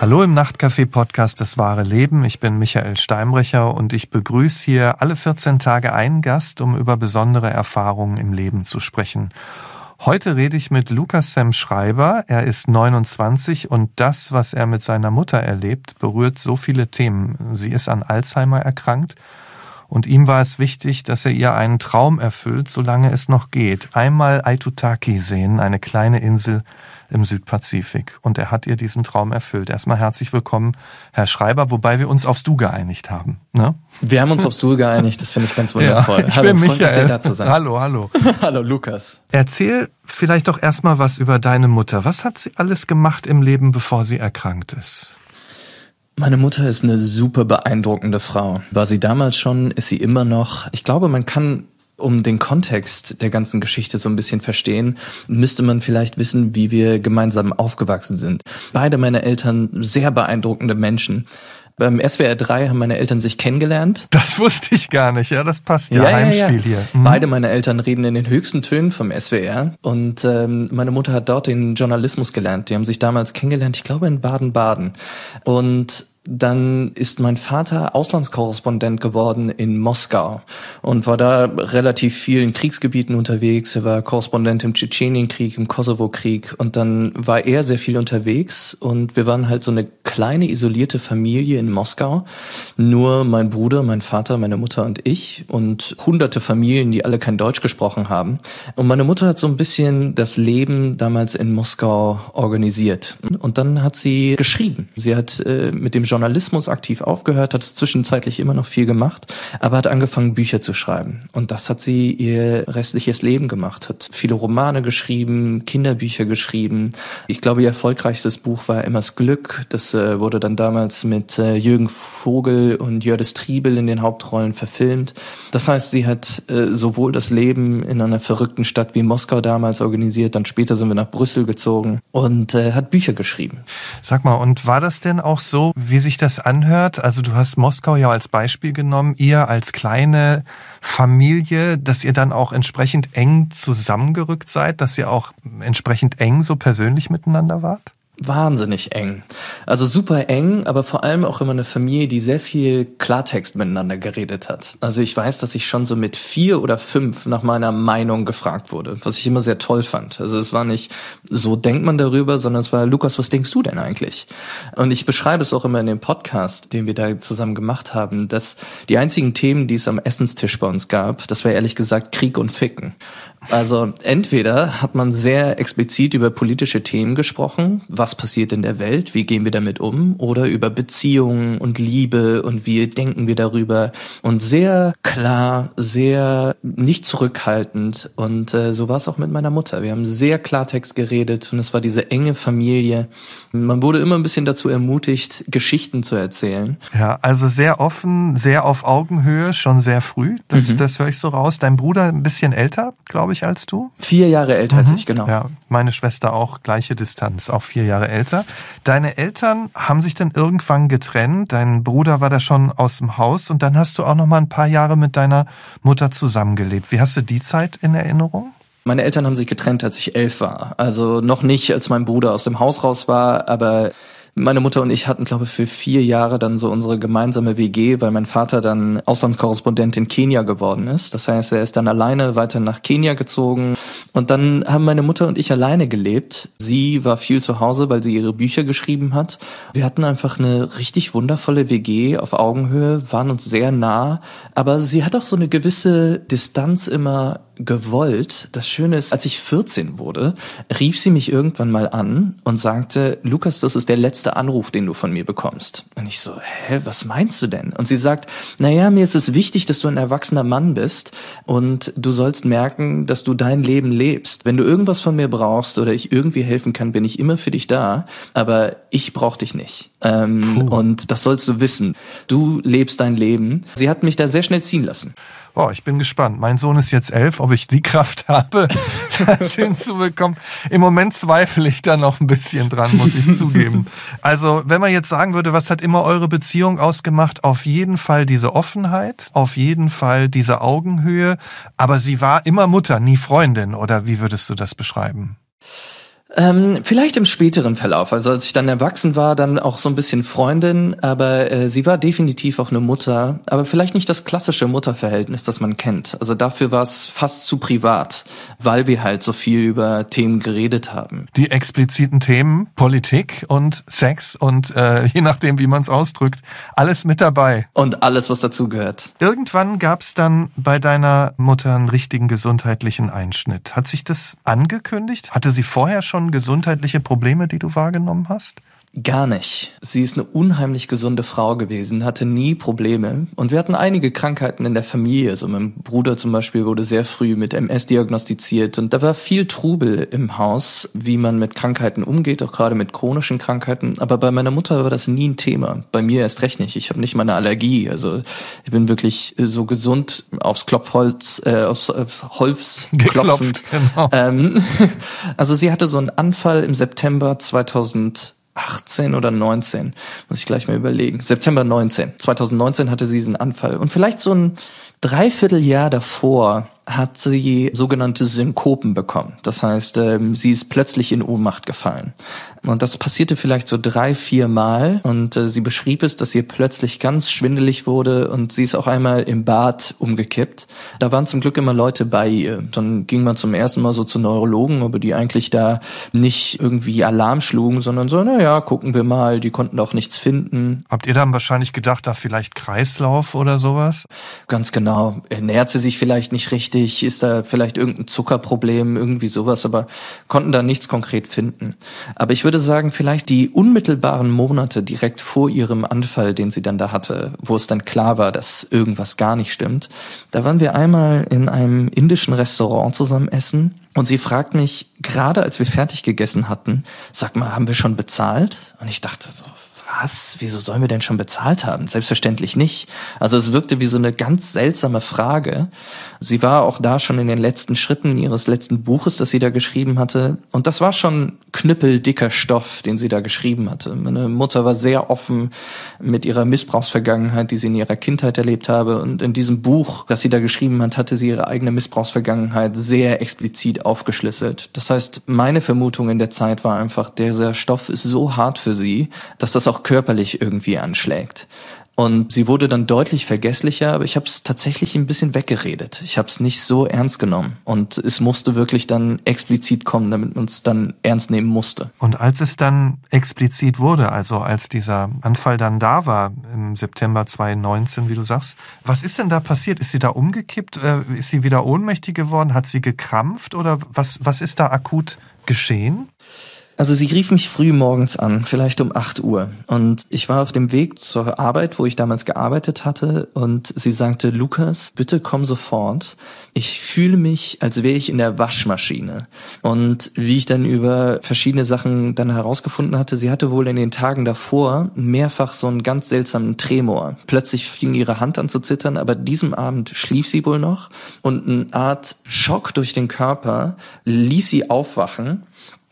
Hallo im Nachtcafé-Podcast Das wahre Leben. Ich bin Michael Steinbrecher und ich begrüße hier alle 14 Tage einen Gast, um über besondere Erfahrungen im Leben zu sprechen. Heute rede ich mit Lukas Sam Schreiber. Er ist 29 und das, was er mit seiner Mutter erlebt, berührt so viele Themen. Sie ist an Alzheimer erkrankt und ihm war es wichtig, dass er ihr einen Traum erfüllt, solange es noch geht. Einmal Aitutaki sehen, eine kleine Insel im Südpazifik. Und er hat ihr diesen Traum erfüllt. Erstmal herzlich willkommen, Herr Schreiber, wobei wir uns aufs Du geeinigt haben. Ne? Wir haben uns aufs Du geeinigt, das finde ich ganz wundervoll. Ja, ich hallo, bin Michael. Da zu sein. Hallo, hallo. hallo, Lukas. Erzähl vielleicht doch erstmal was über deine Mutter. Was hat sie alles gemacht im Leben, bevor sie erkrankt ist? Meine Mutter ist eine super beeindruckende Frau. War sie damals schon, ist sie immer noch. Ich glaube, man kann um den Kontext der ganzen Geschichte so ein bisschen verstehen, müsste man vielleicht wissen, wie wir gemeinsam aufgewachsen sind. Beide meine Eltern sehr beeindruckende Menschen. Beim SWR 3 haben meine Eltern sich kennengelernt. Das wusste ich gar nicht, ja, das passt ja, ja Heimspiel ja, ja. hier. Mhm. Beide meine Eltern reden in den höchsten Tönen vom SWR und ähm, meine Mutter hat dort den Journalismus gelernt. Die haben sich damals kennengelernt, ich glaube in Baden-Baden. Und dann ist mein Vater Auslandskorrespondent geworden in Moskau und war da relativ viel in Kriegsgebieten unterwegs. Er war Korrespondent im Tschetschenienkrieg, im Kosovo-Krieg und dann war er sehr viel unterwegs und wir waren halt so eine kleine isolierte Familie in Moskau. Nur mein Bruder, mein Vater, meine Mutter und ich und hunderte Familien, die alle kein Deutsch gesprochen haben. Und meine Mutter hat so ein bisschen das Leben damals in Moskau organisiert und dann hat sie geschrieben. Sie hat äh, mit dem Journalismus aktiv aufgehört, hat es zwischenzeitlich immer noch viel gemacht, aber hat angefangen, Bücher zu schreiben. Und das hat sie ihr restliches Leben gemacht, hat viele Romane geschrieben, Kinderbücher geschrieben. Ich glaube, ihr erfolgreichstes Buch war Emmas Glück. Das äh, wurde dann damals mit äh, Jürgen Vogel und Jördis Triebel in den Hauptrollen verfilmt. Das heißt, sie hat äh, sowohl das Leben in einer verrückten Stadt wie Moskau damals organisiert, dann später sind wir nach Brüssel gezogen und äh, hat Bücher geschrieben. Sag mal, und war das denn auch so, wie wie sich das anhört. Also du hast Moskau ja als Beispiel genommen. Ihr als kleine Familie, dass ihr dann auch entsprechend eng zusammengerückt seid, dass ihr auch entsprechend eng so persönlich miteinander wart? Wahnsinnig eng. Also super eng, aber vor allem auch immer eine Familie, die sehr viel Klartext miteinander geredet hat. Also ich weiß, dass ich schon so mit vier oder fünf nach meiner Meinung gefragt wurde, was ich immer sehr toll fand. Also es war nicht so denkt man darüber, sondern es war, Lukas, was denkst du denn eigentlich? Und ich beschreibe es auch immer in dem Podcast, den wir da zusammen gemacht haben, dass die einzigen Themen, die es am Essenstisch bei uns gab, das war ehrlich gesagt Krieg und Ficken. Also entweder hat man sehr explizit über politische Themen gesprochen, was passiert in der Welt, wie gehen wir damit um, oder über Beziehungen und Liebe und wie denken wir darüber und sehr klar, sehr nicht zurückhaltend und äh, so war es auch mit meiner Mutter. Wir haben sehr Klartext geredet und es war diese enge Familie. Man wurde immer ein bisschen dazu ermutigt, Geschichten zu erzählen. Ja, also sehr offen, sehr auf Augenhöhe, schon sehr früh. Das, mhm. das höre ich so raus. Dein Bruder ein bisschen älter, glaube glaube ich, als du. Vier Jahre älter mhm. als ich, genau. Ja, meine Schwester auch gleiche Distanz, auch vier Jahre älter. Deine Eltern haben sich dann irgendwann getrennt. Dein Bruder war da schon aus dem Haus und dann hast du auch noch mal ein paar Jahre mit deiner Mutter zusammengelebt. Wie hast du die Zeit in Erinnerung? Meine Eltern haben sich getrennt, als ich elf war. Also noch nicht, als mein Bruder aus dem Haus raus war, aber meine Mutter und ich hatten, glaube ich, für vier Jahre dann so unsere gemeinsame WG, weil mein Vater dann Auslandskorrespondent in Kenia geworden ist. Das heißt, er ist dann alleine weiter nach Kenia gezogen. Und dann haben meine Mutter und ich alleine gelebt. Sie war viel zu Hause, weil sie ihre Bücher geschrieben hat. Wir hatten einfach eine richtig wundervolle WG auf Augenhöhe, waren uns sehr nah. Aber sie hat auch so eine gewisse Distanz immer gewollt. Das Schöne ist, als ich 14 wurde, rief sie mich irgendwann mal an und sagte, Lukas, das ist der letzte Anruf, den du von mir bekommst. Und ich so, hä, was meinst du denn? Und sie sagt, naja, mir ist es wichtig, dass du ein erwachsener Mann bist und du sollst merken, dass du dein Leben lebst. Wenn du irgendwas von mir brauchst oder ich irgendwie helfen kann, bin ich immer für dich da, aber ich brauche dich nicht. Ähm, und das sollst du wissen. Du lebst dein Leben. Sie hat mich da sehr schnell ziehen lassen. Boah, ich bin gespannt. Mein Sohn ist jetzt elf, ob ich die Kraft habe, das hinzubekommen. Im Moment zweifle ich da noch ein bisschen dran, muss ich zugeben. Also, wenn man jetzt sagen würde, was hat immer eure Beziehung ausgemacht? Auf jeden Fall diese Offenheit, auf jeden Fall diese Augenhöhe. Aber sie war immer Mutter, nie Freundin, oder wie würdest du das beschreiben? Ähm, vielleicht im späteren Verlauf. Also als ich dann erwachsen war, dann auch so ein bisschen Freundin, aber äh, sie war definitiv auch eine Mutter, aber vielleicht nicht das klassische Mutterverhältnis, das man kennt. Also dafür war es fast zu privat, weil wir halt so viel über Themen geredet haben. Die expliziten Themen, Politik und Sex und äh, je nachdem, wie man es ausdrückt, alles mit dabei. Und alles, was dazugehört. Irgendwann gab es dann bei deiner Mutter einen richtigen gesundheitlichen Einschnitt. Hat sich das angekündigt? Hatte sie vorher schon schon gesundheitliche Probleme, die du wahrgenommen hast? Gar nicht. Sie ist eine unheimlich gesunde Frau gewesen, hatte nie Probleme. Und wir hatten einige Krankheiten in der Familie. So mein Bruder zum Beispiel wurde sehr früh mit MS diagnostiziert. Und da war viel Trubel im Haus, wie man mit Krankheiten umgeht, auch gerade mit chronischen Krankheiten. Aber bei meiner Mutter war das nie ein Thema. Bei mir erst recht nicht. Ich habe nicht mal eine Allergie. Also ich bin wirklich so gesund aufs Klopfholz, äh, aufs, aufs Holz klopfend. Genau. Ähm, also sie hatte so einen Anfall im September 2000 18 oder 19, muss ich gleich mal überlegen. September 19. 2019 hatte sie diesen Anfall. Und vielleicht so ein Dreivierteljahr davor hat sie sogenannte Synkopen bekommen. Das heißt, ähm, sie ist plötzlich in Ohnmacht gefallen. Und das passierte vielleicht so drei, vier Mal. Und äh, sie beschrieb es, dass ihr plötzlich ganz schwindelig wurde und sie ist auch einmal im Bad umgekippt. Da waren zum Glück immer Leute bei ihr. Dann ging man zum ersten Mal so zu Neurologen, aber die eigentlich da nicht irgendwie Alarm schlugen, sondern so, na ja, gucken wir mal. Die konnten auch nichts finden. Habt ihr dann wahrscheinlich gedacht, da vielleicht Kreislauf oder sowas? Ganz genau. Ernährt sie sich vielleicht nicht richtig? Ist da vielleicht irgendein Zuckerproblem? Irgendwie sowas, aber konnten da nichts konkret finden. Aber ich würde würde sagen, vielleicht die unmittelbaren Monate direkt vor ihrem Anfall, den sie dann da hatte, wo es dann klar war, dass irgendwas gar nicht stimmt. Da waren wir einmal in einem indischen Restaurant zusammen essen und sie fragt mich, gerade als wir fertig gegessen hatten, sag mal, haben wir schon bezahlt? Und ich dachte so, was? Wieso sollen wir denn schon bezahlt haben? Selbstverständlich nicht. Also es wirkte wie so eine ganz seltsame Frage. Sie war auch da schon in den letzten Schritten ihres letzten Buches, das sie da geschrieben hatte. Und das war schon knüppeldicker Stoff, den sie da geschrieben hatte. Meine Mutter war sehr offen mit ihrer Missbrauchsvergangenheit, die sie in ihrer Kindheit erlebt habe. Und in diesem Buch, das sie da geschrieben hat, hatte sie ihre eigene Missbrauchsvergangenheit sehr explizit aufgeschlüsselt. Das heißt, meine Vermutung in der Zeit war einfach, dieser Stoff ist so hart für sie, dass das auch körperlich irgendwie anschlägt. Und sie wurde dann deutlich vergesslicher, aber ich habe es tatsächlich ein bisschen weggeredet. Ich habe es nicht so ernst genommen. Und es musste wirklich dann explizit kommen, damit man es dann ernst nehmen musste. Und als es dann explizit wurde, also als dieser Anfall dann da war im September 2019, wie du sagst, was ist denn da passiert? Ist sie da umgekippt? Äh, ist sie wieder ohnmächtig geworden? Hat sie gekrampft? Oder was, was ist da akut geschehen? Also sie rief mich früh morgens an, vielleicht um 8 Uhr. Und ich war auf dem Weg zur Arbeit, wo ich damals gearbeitet hatte. Und sie sagte, Lukas, bitte komm sofort. Ich fühle mich, als wäre ich in der Waschmaschine. Und wie ich dann über verschiedene Sachen dann herausgefunden hatte, sie hatte wohl in den Tagen davor mehrfach so einen ganz seltsamen Tremor. Plötzlich fing ihre Hand an zu zittern, aber diesem Abend schlief sie wohl noch. Und eine Art Schock durch den Körper ließ sie aufwachen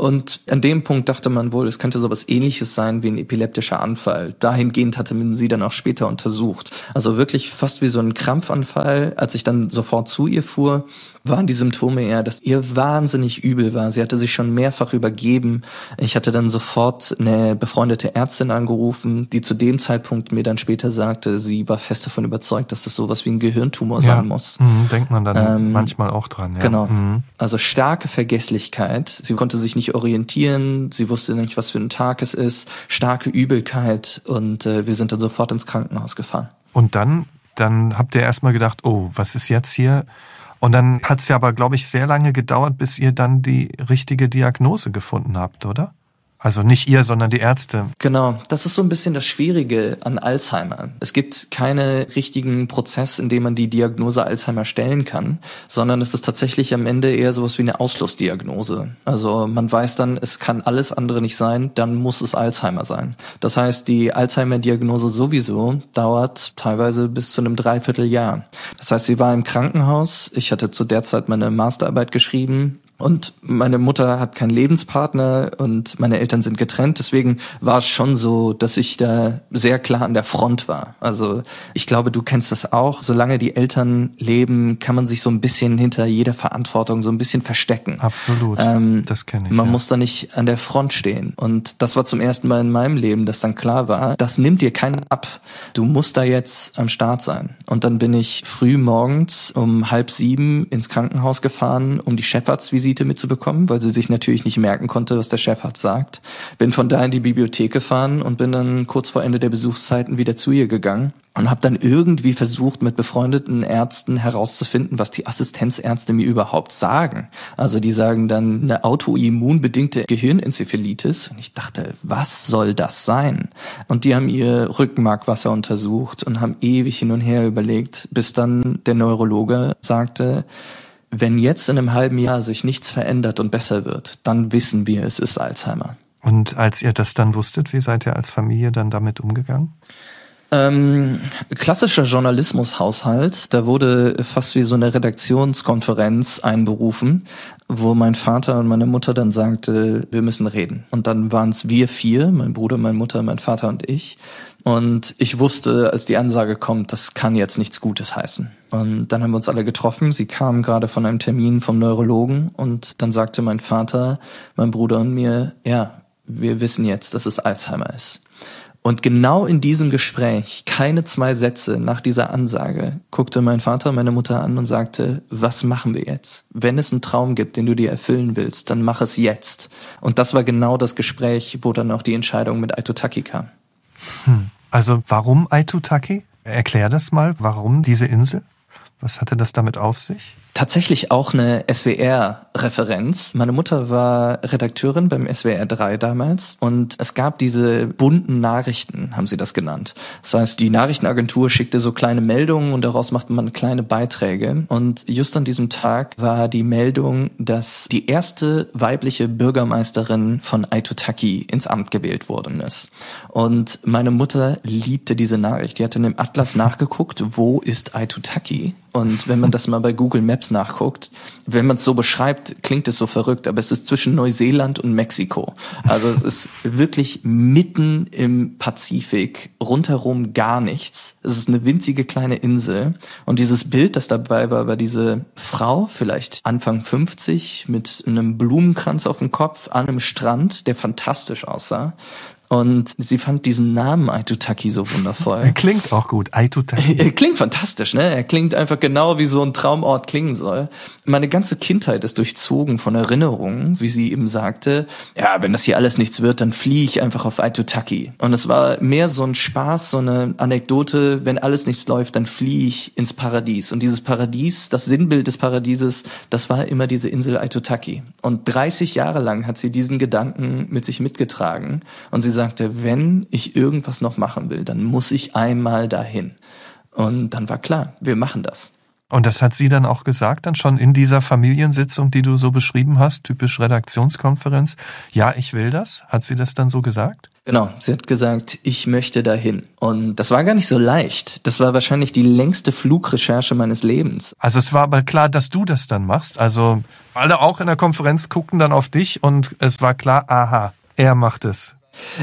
und an dem Punkt dachte man wohl, es könnte sowas ähnliches sein wie ein epileptischer Anfall. Dahingehend hatte man sie dann auch später untersucht. Also wirklich fast wie so ein Krampfanfall. Als ich dann sofort zu ihr fuhr, waren die Symptome eher, dass ihr wahnsinnig übel war. Sie hatte sich schon mehrfach übergeben. Ich hatte dann sofort eine befreundete Ärztin angerufen, die zu dem Zeitpunkt mir dann später sagte, sie war fest davon überzeugt, dass das sowas wie ein Gehirntumor ja. sein muss. Mhm, denkt man dann ähm, manchmal auch dran. Ja. Genau. Mhm. Also starke Vergesslichkeit. Sie konnte sich nicht orientieren. Sie wusste nicht, was für ein Tag es ist. Starke Übelkeit und äh, wir sind dann sofort ins Krankenhaus gefahren. Und dann, dann habt ihr erstmal gedacht, oh, was ist jetzt hier? Und dann hat es ja aber, glaube ich, sehr lange gedauert, bis ihr dann die richtige Diagnose gefunden habt, oder? Also nicht ihr, sondern die Ärzte. Genau, das ist so ein bisschen das Schwierige an Alzheimer. Es gibt keinen richtigen Prozess, in dem man die Diagnose Alzheimer stellen kann, sondern es ist tatsächlich am Ende eher sowas wie eine Ausschlussdiagnose. Also man weiß dann, es kann alles andere nicht sein, dann muss es Alzheimer sein. Das heißt, die Alzheimer-Diagnose sowieso dauert teilweise bis zu einem Dreivierteljahr. Das heißt, sie war im Krankenhaus. Ich hatte zu der Zeit meine Masterarbeit geschrieben Und meine Mutter hat keinen Lebenspartner und meine Eltern sind getrennt. Deswegen war es schon so, dass ich da sehr klar an der Front war. Also ich glaube, du kennst das auch. Solange die Eltern leben, kann man sich so ein bisschen hinter jeder Verantwortung so ein bisschen verstecken. Absolut. Ähm, das kenne ich. Man ja. muss da nicht an der Front stehen. Und das war zum ersten Mal in meinem Leben, dass dann klar war, das nimmt dir keiner ab. Du musst da jetzt am Start sein. Und dann bin ich früh morgens um halb sieben ins Krankenhaus gefahren, um die Chefarztvisite Visite mitzubekommen, weil sie sich natürlich nicht merken konnte, was der Chefarzt sagt. Bin von da in die Bibliothek gefahren und bin dann kurz vor Ende der Besuchszeiten wieder zu ihr gegangen und habe dann irgendwie versucht, mit befreundeten Ärzten herauszufinden, was die Assistenzärzte mir überhaupt sagen. Also die sagen dann eine autoimmunbedingte Gehirnenzephalitis. Und ich dachte, was soll das sein? Und die haben ihr Rückenmarkwasser untersucht und haben ewig hin und her überlegt, bis dann der Neurologe sagte, wenn jetzt in einem halben Jahr sich nichts verändert und besser wird, dann wissen wir, es ist Alzheimer. Und als ihr das dann wusstet, wie seid ihr als Familie dann damit umgegangen? Ähm, klassischer Journalismushaushalt, da wurde fast wie so eine Redaktionskonferenz einberufen, wo mein Vater und meine Mutter dann sagte, wir müssen reden. Und dann waren es wir vier, mein Bruder, meine Mutter, mein Vater und ich. Und ich wusste, als die Ansage kommt, das kann jetzt nichts Gutes heißen. Und dann haben wir uns alle getroffen. Sie kamen gerade von einem Termin vom Neurologen und dann sagte mein Vater, mein Bruder und mir, ja, wir wissen jetzt, dass es Alzheimer ist. Und genau in diesem Gespräch, keine zwei Sätze nach dieser Ansage, guckte mein Vater meine Mutter an und sagte, was machen wir jetzt? Wenn es einen Traum gibt, den du dir erfüllen willst, dann mach es jetzt. Und das war genau das Gespräch, wo dann auch die Entscheidung mit Aitutaki kam. Hm. Also warum Aitutaki? Erklär das mal, warum diese Insel? Was hatte das damit auf sich? Tatsächlich auch eine SWR-Referenz. Meine Mutter war Redakteurin beim SWR 3 damals und es gab diese bunten Nachrichten, haben sie das genannt. Das heißt, die Nachrichtenagentur schickte so kleine Meldungen und daraus machte man kleine Beiträge. Und just an diesem Tag war die Meldung, dass die erste weibliche Bürgermeisterin von Aitutaki ins Amt gewählt worden ist. Und meine Mutter liebte diese Nachricht. Die hatte in dem Atlas nachgeguckt, wo ist Aitutaki? Und wenn man das mal bei Google Maps nachguckt, wenn man es so beschreibt, klingt es so verrückt, aber es ist zwischen Neuseeland und Mexiko. Also es ist wirklich mitten im Pazifik, rundherum gar nichts. Es ist eine winzige kleine Insel. Und dieses Bild, das dabei war, war diese Frau, vielleicht Anfang 50, mit einem Blumenkranz auf dem Kopf an einem Strand, der fantastisch aussah. Und sie fand diesen Namen Aitutaki so wundervoll. Er klingt auch gut, Aitutaki. Er klingt fantastisch, ne? Er klingt einfach genau wie so ein Traumort klingen soll. Meine ganze Kindheit ist durchzogen von Erinnerungen, wie sie eben sagte, ja, wenn das hier alles nichts wird, dann fliehe ich einfach auf Aitutaki. Und es war mehr so ein Spaß, so eine Anekdote, wenn alles nichts läuft, dann fliehe ich ins Paradies. Und dieses Paradies, das Sinnbild des Paradieses, das war immer diese Insel Aitutaki. Und 30 Jahre lang hat sie diesen Gedanken mit sich mitgetragen. Und sie sagte, wenn ich irgendwas noch machen will, dann muss ich einmal dahin. Und dann war klar, wir machen das. Und das hat sie dann auch gesagt, dann schon in dieser Familiensitzung, die du so beschrieben hast, typisch Redaktionskonferenz. Ja, ich will das. Hat sie das dann so gesagt? Genau, sie hat gesagt, ich möchte dahin. Und das war gar nicht so leicht. Das war wahrscheinlich die längste Flugrecherche meines Lebens. Also es war aber klar, dass du das dann machst. Also alle auch in der Konferenz guckten dann auf dich und es war klar, aha, er macht es.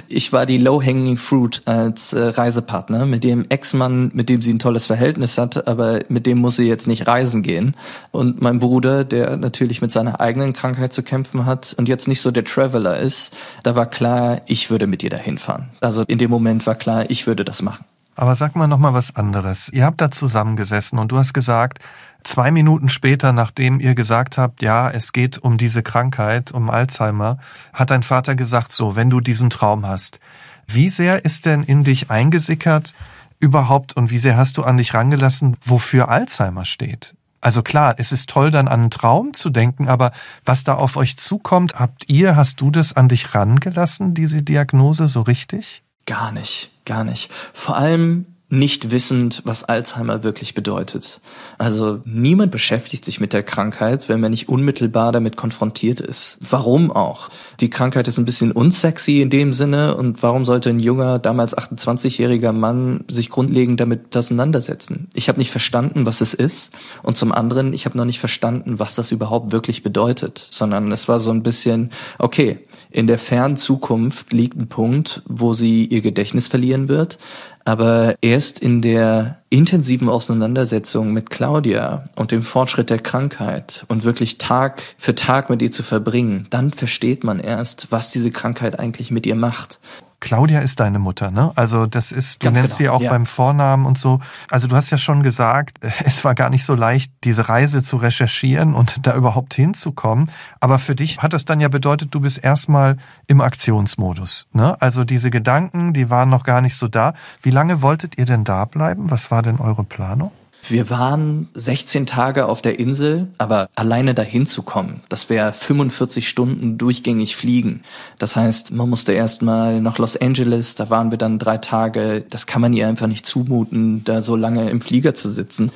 Ich war die low-hanging fruit als äh, Reisepartner, mit dem Ex-Mann, mit dem sie ein tolles Verhältnis hatte, aber mit dem muss sie jetzt nicht reisen gehen. Und mein Bruder, der natürlich mit seiner eigenen Krankheit zu kämpfen hat und jetzt nicht so der Traveler ist, da war klar, ich würde mit ihr dahin fahren. Also in dem Moment war klar, ich würde das machen. Aber sag mal noch mal was anderes. Ihr habt da zusammengesessen und du hast gesagt, zwei Minuten später, nachdem ihr gesagt habt, ja, es geht um diese Krankheit, um Alzheimer, hat dein Vater gesagt, so, wenn du diesen Traum hast, wie sehr ist denn in dich eingesickert überhaupt und wie sehr hast du an dich rangelassen, wofür Alzheimer steht? Also klar, es ist toll, dann an einen Traum zu denken, aber was da auf euch zukommt, habt ihr, hast du das an dich rangelassen, diese Diagnose so richtig? Gar nicht, gar nicht. Vor allem nicht wissend, was Alzheimer wirklich bedeutet. Also niemand beschäftigt sich mit der Krankheit, wenn man nicht unmittelbar damit konfrontiert ist. Warum auch? Die Krankheit ist ein bisschen unsexy in dem Sinne und warum sollte ein junger, damals 28-jähriger Mann sich grundlegend damit auseinandersetzen? Ich habe nicht verstanden, was es ist und zum anderen, ich habe noch nicht verstanden, was das überhaupt wirklich bedeutet, sondern es war so ein bisschen, okay, in der fernen Zukunft liegt ein Punkt, wo sie ihr Gedächtnis verlieren wird, aber erst in der intensiven Auseinandersetzung mit Claudia und dem Fortschritt der Krankheit und wirklich Tag für Tag mit ihr zu verbringen, dann versteht man erst, was diese Krankheit eigentlich mit ihr macht. Claudia ist deine Mutter, ne? Also das ist, du Ganz nennst genau, sie auch ja. beim Vornamen und so. Also du hast ja schon gesagt, es war gar nicht so leicht, diese Reise zu recherchieren und da überhaupt hinzukommen. Aber für dich hat das dann ja bedeutet, du bist erstmal im Aktionsmodus. Ne? Also diese Gedanken, die waren noch gar nicht so da. Wie lange wolltet ihr denn da bleiben? Was war denn eure Planung? Wir waren 16 Tage auf der Insel, aber alleine dahin zu kommen, das wäre 45 Stunden durchgängig fliegen. Das heißt, man musste erstmal nach Los Angeles, da waren wir dann drei Tage. Das kann man ihr einfach nicht zumuten, da so lange im Flieger zu sitzen.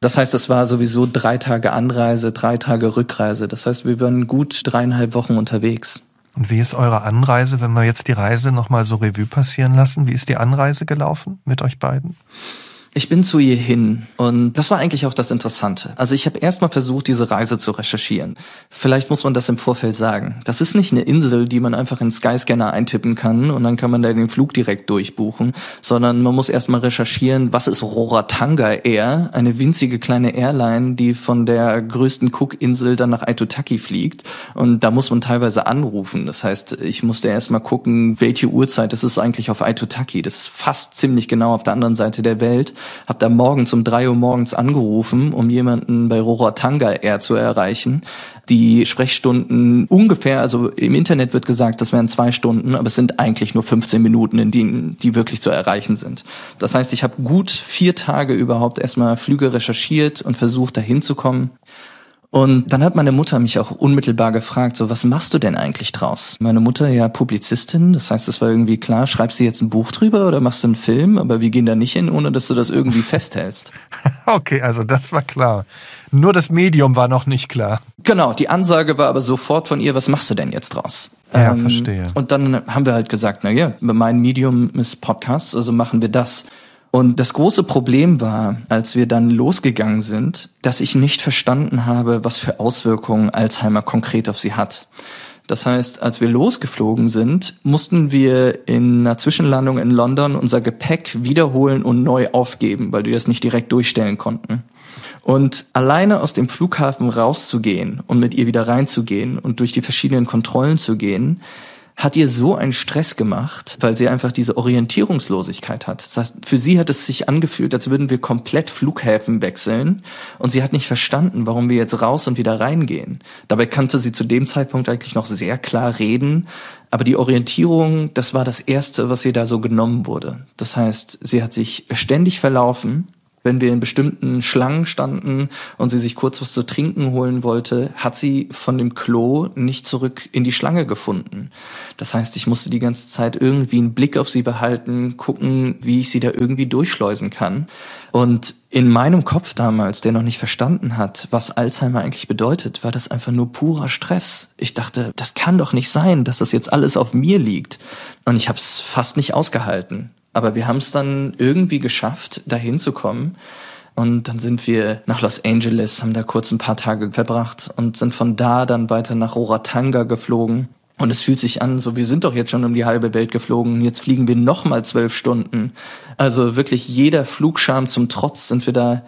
Das heißt, es war sowieso drei Tage Anreise, drei Tage Rückreise. Das heißt, wir waren gut dreieinhalb Wochen unterwegs. Und wie ist eure Anreise, wenn wir jetzt die Reise nochmal so Revue passieren lassen? Wie ist die Anreise gelaufen mit euch beiden? Ich bin zu ihr hin und das war eigentlich auch das Interessante. Also ich habe erstmal versucht, diese Reise zu recherchieren. Vielleicht muss man das im Vorfeld sagen. Das ist nicht eine Insel, die man einfach in Skyscanner eintippen kann und dann kann man da den Flug direkt durchbuchen, sondern man muss erstmal recherchieren, was ist Roratanga Air, eine winzige kleine Airline, die von der größten Cook-Insel dann nach Aitutaki fliegt und da muss man teilweise anrufen. Das heißt, ich musste erstmal gucken, welche Uhrzeit ist es eigentlich auf Aitutaki. Das ist fast ziemlich genau auf der anderen Seite der Welt habe da morgens um drei Uhr morgens angerufen, um jemanden bei Rorotanga Air zu erreichen. Die Sprechstunden ungefähr, also im Internet wird gesagt, das wären zwei Stunden, aber es sind eigentlich nur 15 Minuten, in denen die wirklich zu erreichen sind. Das heißt, ich habe gut vier Tage überhaupt erstmal Flüge recherchiert und versucht, dahin zu kommen. Und dann hat meine Mutter mich auch unmittelbar gefragt, so, was machst du denn eigentlich draus? Meine Mutter ja Publizistin, das heißt, es war irgendwie klar, schreibst du jetzt ein Buch drüber oder machst du einen Film? Aber wir gehen da nicht hin, ohne dass du das irgendwie festhältst. okay, also das war klar. Nur das Medium war noch nicht klar. Genau, die Ansage war aber sofort von ihr, was machst du denn jetzt draus? Ja, ähm, verstehe. Und dann haben wir halt gesagt, na ja, mein Medium ist Podcast, also machen wir das. Und das große Problem war, als wir dann losgegangen sind, dass ich nicht verstanden habe, was für Auswirkungen Alzheimer konkret auf sie hat. Das heißt, als wir losgeflogen sind, mussten wir in einer Zwischenlandung in London unser Gepäck wiederholen und neu aufgeben, weil die das nicht direkt durchstellen konnten. Und alleine aus dem Flughafen rauszugehen und mit ihr wieder reinzugehen und durch die verschiedenen Kontrollen zu gehen, hat ihr so einen Stress gemacht, weil sie einfach diese Orientierungslosigkeit hat. Das heißt, für sie hat es sich angefühlt, als würden wir komplett Flughäfen wechseln und sie hat nicht verstanden, warum wir jetzt raus und wieder reingehen. Dabei kannte sie zu dem Zeitpunkt eigentlich noch sehr klar reden, aber die Orientierung, das war das Erste, was ihr da so genommen wurde. Das heißt, sie hat sich ständig verlaufen wenn wir in bestimmten Schlangen standen und sie sich kurz was zu trinken holen wollte, hat sie von dem Klo nicht zurück in die Schlange gefunden. Das heißt, ich musste die ganze Zeit irgendwie einen Blick auf sie behalten, gucken, wie ich sie da irgendwie durchschleusen kann. Und in meinem Kopf damals, der noch nicht verstanden hat, was Alzheimer eigentlich bedeutet, war das einfach nur purer Stress. Ich dachte, das kann doch nicht sein, dass das jetzt alles auf mir liegt. Und ich habe es fast nicht ausgehalten. Aber wir haben es dann irgendwie geschafft, dahin zu kommen. Und dann sind wir nach Los Angeles, haben da kurz ein paar Tage verbracht und sind von da dann weiter nach Roratanga geflogen. Und es fühlt sich an, so wir sind doch jetzt schon um die halbe Welt geflogen, jetzt fliegen wir nochmal zwölf Stunden. Also wirklich jeder Flugscham zum Trotz sind wir da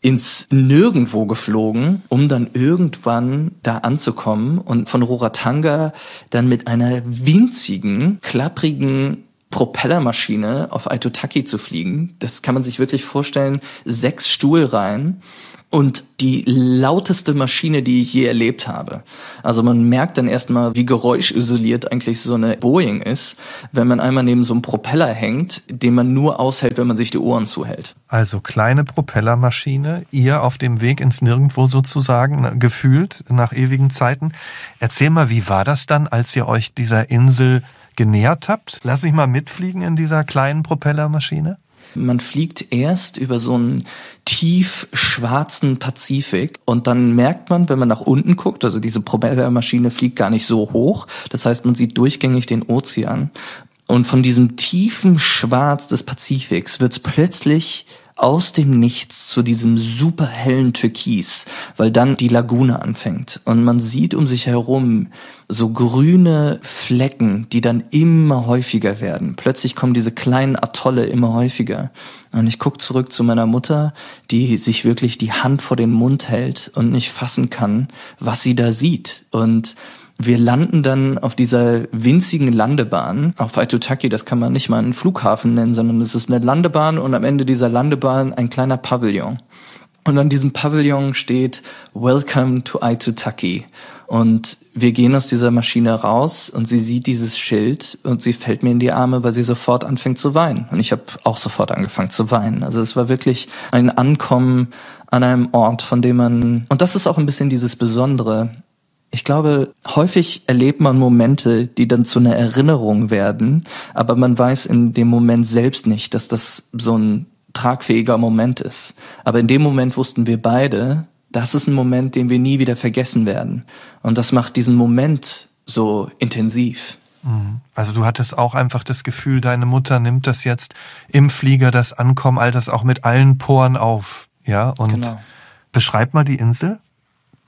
ins Nirgendwo geflogen, um dann irgendwann da anzukommen und von Roratanga dann mit einer winzigen, klapprigen Propellermaschine auf Aitutaki zu fliegen. Das kann man sich wirklich vorstellen. Sechs Stuhlreihen und die lauteste Maschine, die ich je erlebt habe. Also man merkt dann erstmal, wie geräuschisoliert eigentlich so eine Boeing ist, wenn man einmal neben so einem Propeller hängt, den man nur aushält, wenn man sich die Ohren zuhält. Also kleine Propellermaschine, ihr auf dem Weg ins Nirgendwo sozusagen, gefühlt nach ewigen Zeiten. Erzähl mal, wie war das dann, als ihr euch dieser Insel genähert habt. Lass mich mal mitfliegen in dieser kleinen Propellermaschine. Man fliegt erst über so einen tief schwarzen Pazifik und dann merkt man, wenn man nach unten guckt, also diese Propellermaschine fliegt gar nicht so hoch, das heißt, man sieht durchgängig den Ozean und von diesem tiefen Schwarz des Pazifiks wird es plötzlich aus dem Nichts zu diesem super hellen Türkis, weil dann die Lagune anfängt und man sieht um sich herum so grüne Flecken, die dann immer häufiger werden. Plötzlich kommen diese kleinen Atolle immer häufiger. Und ich guck zurück zu meiner Mutter, die sich wirklich die Hand vor den Mund hält und nicht fassen kann, was sie da sieht. Und wir landen dann auf dieser winzigen Landebahn auf Aitutaki. Das kann man nicht mal einen Flughafen nennen, sondern es ist eine Landebahn und am Ende dieser Landebahn ein kleiner Pavillon. Und an diesem Pavillon steht Welcome to Aitutaki. Und wir gehen aus dieser Maschine raus und sie sieht dieses Schild und sie fällt mir in die Arme, weil sie sofort anfängt zu weinen. Und ich habe auch sofort angefangen zu weinen. Also es war wirklich ein Ankommen an einem Ort, von dem man, und das ist auch ein bisschen dieses Besondere, ich glaube, häufig erlebt man Momente, die dann zu einer Erinnerung werden, aber man weiß in dem Moment selbst nicht, dass das so ein tragfähiger Moment ist. Aber in dem Moment wussten wir beide, das ist ein Moment, den wir nie wieder vergessen werden. Und das macht diesen Moment so intensiv. Mhm. Also du hattest auch einfach das Gefühl, deine Mutter nimmt das jetzt im Flieger, das Ankommen, all das auch mit allen Poren auf. Ja, und genau. beschreib mal die Insel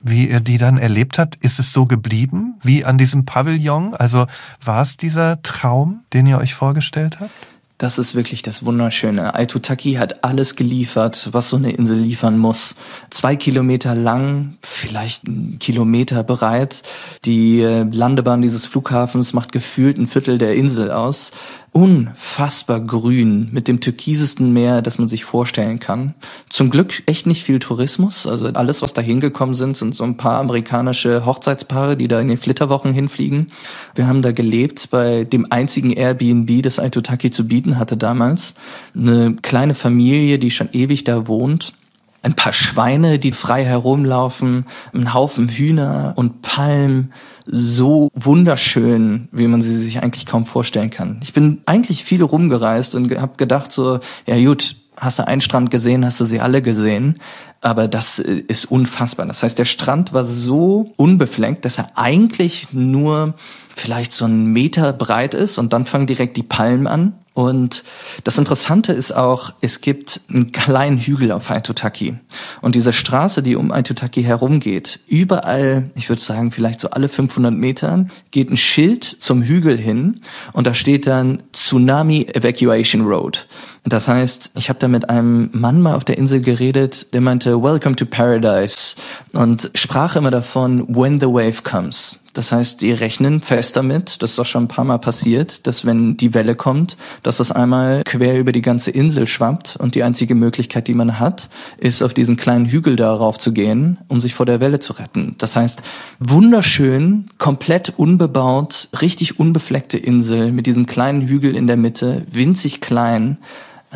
wie er die dann erlebt hat, ist es so geblieben wie an diesem Pavillon? Also war es dieser Traum, den ihr euch vorgestellt habt? Das ist wirklich das Wunderschöne. Aitutaki hat alles geliefert, was so eine Insel liefern muss. Zwei Kilometer lang, vielleicht ein Kilometer breit. Die äh, Landebahn dieses Flughafens macht gefühlt ein Viertel der Insel aus unfassbar grün mit dem türkisesten Meer, das man sich vorstellen kann. Zum Glück echt nicht viel Tourismus. Also alles, was da hingekommen sind, sind so ein paar amerikanische Hochzeitspaare, die da in den Flitterwochen hinfliegen. Wir haben da gelebt bei dem einzigen Airbnb, das Aitutaki zu bieten hatte damals. Eine kleine Familie, die schon ewig da wohnt ein paar Schweine, die frei herumlaufen, ein Haufen Hühner und Palmen, so wunderschön, wie man sie sich eigentlich kaum vorstellen kann. Ich bin eigentlich viel rumgereist und habe gedacht so, ja gut, hast du einen Strand gesehen, hast du sie alle gesehen. Aber das äh, ist unfassbar. Das heißt, der Strand war so unbefleckt, dass er eigentlich nur vielleicht so einen Meter breit ist und dann fangen direkt die Palmen an. Und das Interessante ist auch, es gibt einen kleinen Hügel auf Aitutaki. Und diese Straße, die um Aitutaki herumgeht, überall, ich würde sagen, vielleicht so alle 500 Meter, geht ein Schild zum Hügel hin und da steht dann Tsunami Evacuation Road. Das heißt, ich habe da mit einem Mann mal auf der Insel geredet, der meinte, Welcome to Paradise und sprach immer davon, when the wave comes. Das heißt, die rechnen fest damit, das ist doch schon ein paar Mal passiert, dass wenn die Welle kommt, dass das einmal quer über die ganze Insel schwappt und die einzige Möglichkeit, die man hat, ist auf diesen kleinen Hügel darauf zu gehen, um sich vor der Welle zu retten. Das heißt, wunderschön, komplett unbebaut, richtig unbefleckte Insel mit diesem kleinen Hügel in der Mitte, winzig klein.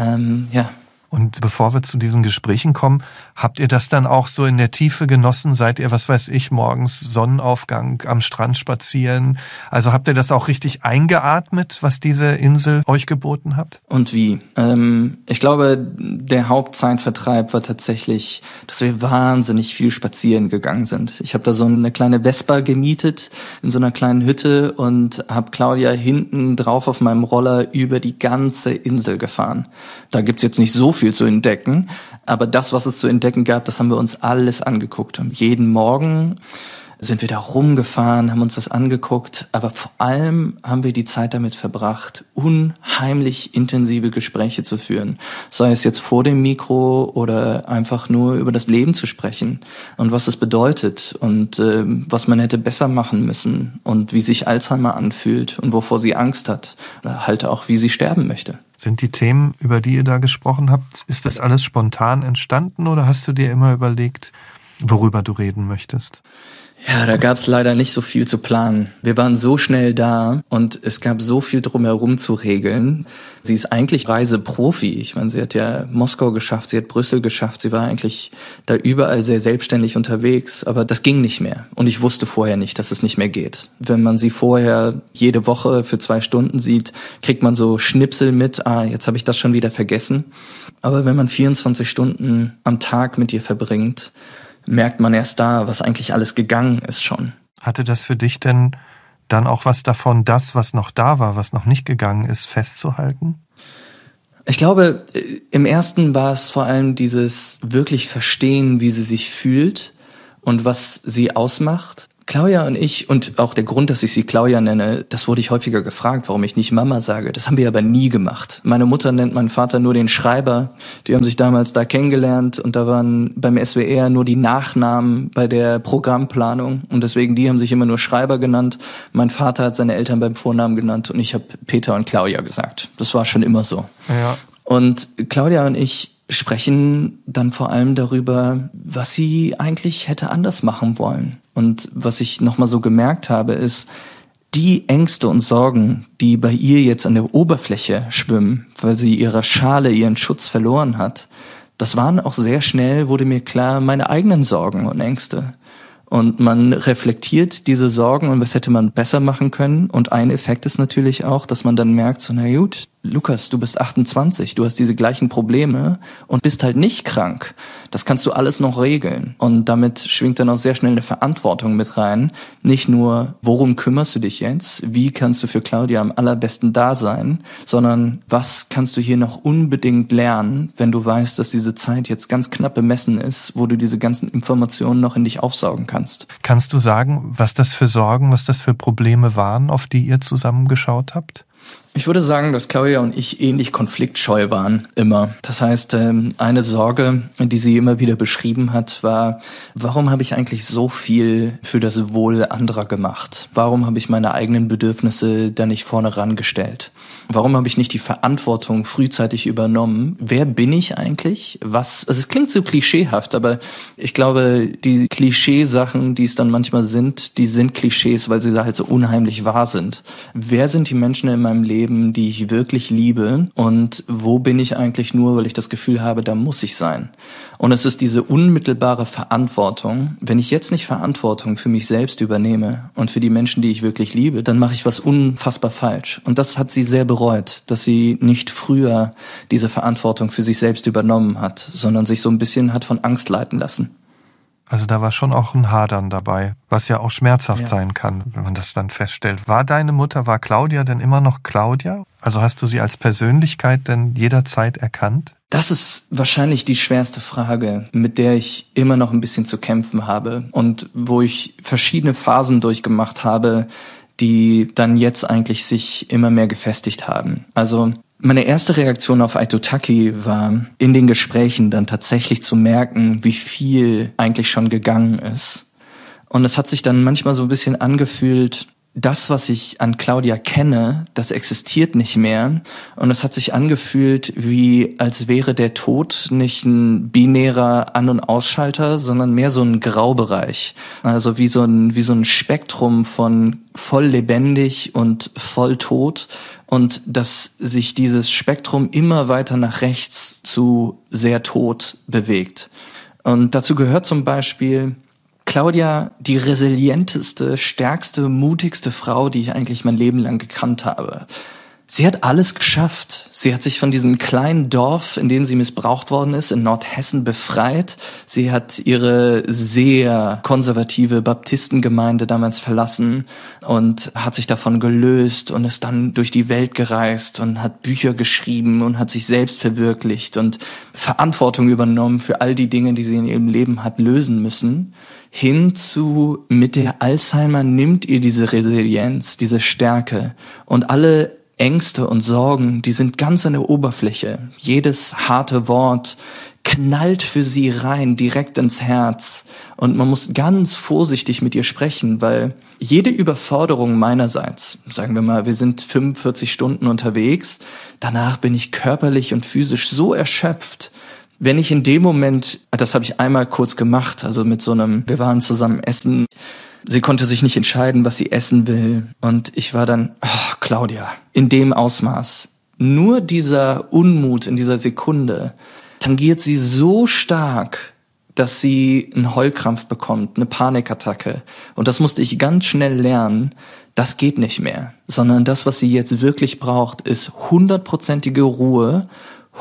Ähm, ja, und bevor wir zu diesen Gesprächen kommen, habt ihr das dann auch so in der Tiefe genossen? Seid ihr, was weiß ich, morgens Sonnenaufgang am Strand spazieren? Also habt ihr das auch richtig eingeatmet, was diese Insel euch geboten hat? Und wie? Ähm, ich glaube, der Hauptzeitvertreib war tatsächlich, dass wir wahnsinnig viel spazieren gegangen sind. Ich habe da so eine kleine Vespa gemietet in so einer kleinen Hütte und habe Claudia hinten drauf auf meinem Roller über die ganze Insel gefahren. Da gibt's jetzt nicht so viel zu entdecken. Aber das, was es zu entdecken gab, das haben wir uns alles angeguckt. Und jeden Morgen sind wir da rumgefahren, haben uns das angeguckt, aber vor allem haben wir die Zeit damit verbracht, unheimlich intensive Gespräche zu führen. Sei es jetzt vor dem Mikro oder einfach nur über das Leben zu sprechen und was es bedeutet und äh, was man hätte besser machen müssen und wie sich Alzheimer anfühlt und wovor sie Angst hat oder halt auch, wie sie sterben möchte. Sind die Themen, über die ihr da gesprochen habt, ist das alles spontan entstanden oder hast du dir immer überlegt, worüber du reden möchtest? Ja, da gab's leider nicht so viel zu planen. Wir waren so schnell da und es gab so viel drumherum zu regeln. Sie ist eigentlich Reiseprofi. Ich meine, sie hat ja Moskau geschafft, sie hat Brüssel geschafft, sie war eigentlich da überall sehr selbstständig unterwegs, aber das ging nicht mehr. Und ich wusste vorher nicht, dass es nicht mehr geht. Wenn man sie vorher jede Woche für zwei Stunden sieht, kriegt man so Schnipsel mit, ah, jetzt habe ich das schon wieder vergessen. Aber wenn man 24 Stunden am Tag mit ihr verbringt, merkt man erst da, was eigentlich alles gegangen ist schon. Hatte das für dich denn dann auch was davon, das, was noch da war, was noch nicht gegangen ist, festzuhalten? Ich glaube, äh, im ersten war es vor allem dieses wirklich verstehen, wie sie sich fühlt und was sie ausmacht. Claudia und ich, und auch der Grund, dass ich sie Claudia nenne, das wurde ich häufiger gefragt, warum ich nicht Mama sage. Das haben wir aber nie gemacht. Meine Mutter nennt meinen Vater nur den Schreiber. Die haben sich damals da kennengelernt und da waren beim SWR nur die Nachnamen bei der Programmplanung und deswegen die haben sich immer nur Schreiber genannt. Mein Vater hat seine Eltern beim Vornamen genannt und ich habe Peter und Claudia gesagt. Das war schon immer so. Ja. Und Claudia und ich sprechen dann vor allem darüber, was sie eigentlich hätte anders machen wollen. Und was ich nochmal so gemerkt habe, ist, die Ängste und Sorgen, die bei ihr jetzt an der Oberfläche schwimmen, weil sie ihrer Schale ihren Schutz verloren hat, das waren auch sehr schnell, wurde mir klar, meine eigenen Sorgen und Ängste. Und man reflektiert diese Sorgen und was hätte man besser machen können. Und ein Effekt ist natürlich auch, dass man dann merkt, so, na gut, Lukas, du bist 28, du hast diese gleichen Probleme und bist halt nicht krank. Das kannst du alles noch regeln. Und damit schwingt dann auch sehr schnell eine Verantwortung mit rein. Nicht nur, worum kümmerst du dich jetzt? Wie kannst du für Claudia am allerbesten da sein? Sondern, was kannst du hier noch unbedingt lernen, wenn du weißt, dass diese Zeit jetzt ganz knapp bemessen ist, wo du diese ganzen Informationen noch in dich aufsaugen kannst? Kannst du sagen, was das für Sorgen, was das für Probleme waren, auf die ihr zusammengeschaut habt? Ich würde sagen, dass Claudia und ich ähnlich konfliktscheu waren, immer. Das heißt, ähm, eine Sorge, die sie immer wieder beschrieben hat, war, warum habe ich eigentlich so viel für das Wohl anderer gemacht? Warum habe ich meine eigenen Bedürfnisse da nicht vorne rangestellt? Warum habe ich nicht die Verantwortung frühzeitig übernommen? Wer bin ich eigentlich? Was? Also es klingt so klischeehaft, aber ich glaube, die Klischeesachen, die es dann manchmal sind, die sind Klischees, weil sie halt so unheimlich wahr sind. Wer sind die Menschen in meinem Leben? Leben, die ich wirklich liebe und wo bin ich eigentlich nur, weil ich das Gefühl habe, da muss ich sein. Und es ist diese unmittelbare Verantwortung. Wenn ich jetzt nicht Verantwortung für mich selbst übernehme und für die Menschen, die ich wirklich liebe, dann mache ich was unfassbar falsch. Und das hat sie sehr bereut, dass sie nicht früher diese Verantwortung für sich selbst übernommen hat, sondern sich so ein bisschen hat von Angst leiten lassen. Also da war schon auch ein Hadern dabei, was ja auch schmerzhaft ja. sein kann, wenn man das dann feststellt. War deine Mutter, war Claudia denn immer noch Claudia? Also hast du sie als Persönlichkeit denn jederzeit erkannt? Das ist wahrscheinlich die schwerste Frage, mit der ich immer noch ein bisschen zu kämpfen habe und wo ich verschiedene Phasen durchgemacht habe, die dann jetzt eigentlich sich immer mehr gefestigt haben. Also meine erste Reaktion auf Aitotaki war, in den Gesprächen dann tatsächlich zu merken, wie viel eigentlich schon gegangen ist. Und es hat sich dann manchmal so ein bisschen angefühlt, das, was ich an Claudia kenne, das existiert nicht mehr. Und es hat sich angefühlt, wie als wäre der Tod nicht ein binärer An- und Ausschalter, sondern mehr so ein Graubereich. Also wie so ein, wie so ein Spektrum von voll lebendig und voll tot. Und dass sich dieses Spektrum immer weiter nach rechts zu sehr tot bewegt. Und dazu gehört zum Beispiel, Claudia die resilienteste, stärkste, mutigste Frau, die ich eigentlich mein Leben lang gekannt habe. Sie hat alles geschafft. Sie hat sich von diesem kleinen Dorf, in dem sie missbraucht worden ist, in Nordhessen befreit. Sie hat ihre sehr konservative Baptistengemeinde damals verlassen und hat sich davon gelöst und ist dann durch die Welt gereist und hat Bücher geschrieben und hat sich selbst verwirklicht und Verantwortung übernommen für all die Dinge, die sie in ihrem Leben hat lösen müssen hin zu mit der Alzheimer nimmt ihr diese Resilienz, diese Stärke und alle Ängste und Sorgen, die sind ganz an der Oberfläche. Jedes harte Wort knallt für sie rein, direkt ins Herz. Und man muss ganz vorsichtig mit ihr sprechen, weil jede Überforderung meinerseits, sagen wir mal, wir sind 45 Stunden unterwegs, danach bin ich körperlich und physisch so erschöpft, wenn ich in dem Moment, das habe ich einmal kurz gemacht, also mit so einem, wir waren zusammen essen, Sie konnte sich nicht entscheiden, was sie essen will. Und ich war dann, oh, Claudia, in dem Ausmaß. Nur dieser Unmut in dieser Sekunde tangiert sie so stark, dass sie einen Heulkrampf bekommt, eine Panikattacke. Und das musste ich ganz schnell lernen. Das geht nicht mehr, sondern das, was sie jetzt wirklich braucht, ist hundertprozentige Ruhe,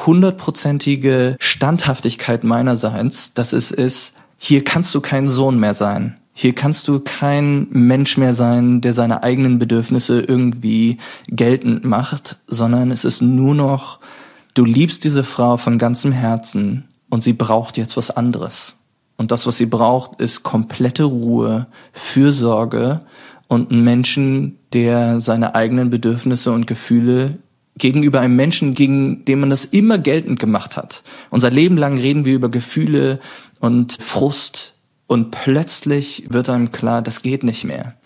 hundertprozentige Standhaftigkeit meinerseits, dass es ist, hier kannst du kein Sohn mehr sein. Hier kannst du kein Mensch mehr sein, der seine eigenen Bedürfnisse irgendwie geltend macht, sondern es ist nur noch, du liebst diese Frau von ganzem Herzen und sie braucht jetzt was anderes. Und das, was sie braucht, ist komplette Ruhe, Fürsorge und einen Menschen, der seine eigenen Bedürfnisse und Gefühle gegenüber einem Menschen, gegen den man das immer geltend gemacht hat. Unser Leben lang reden wir über Gefühle und Frust und plötzlich wird einem klar, das geht nicht mehr.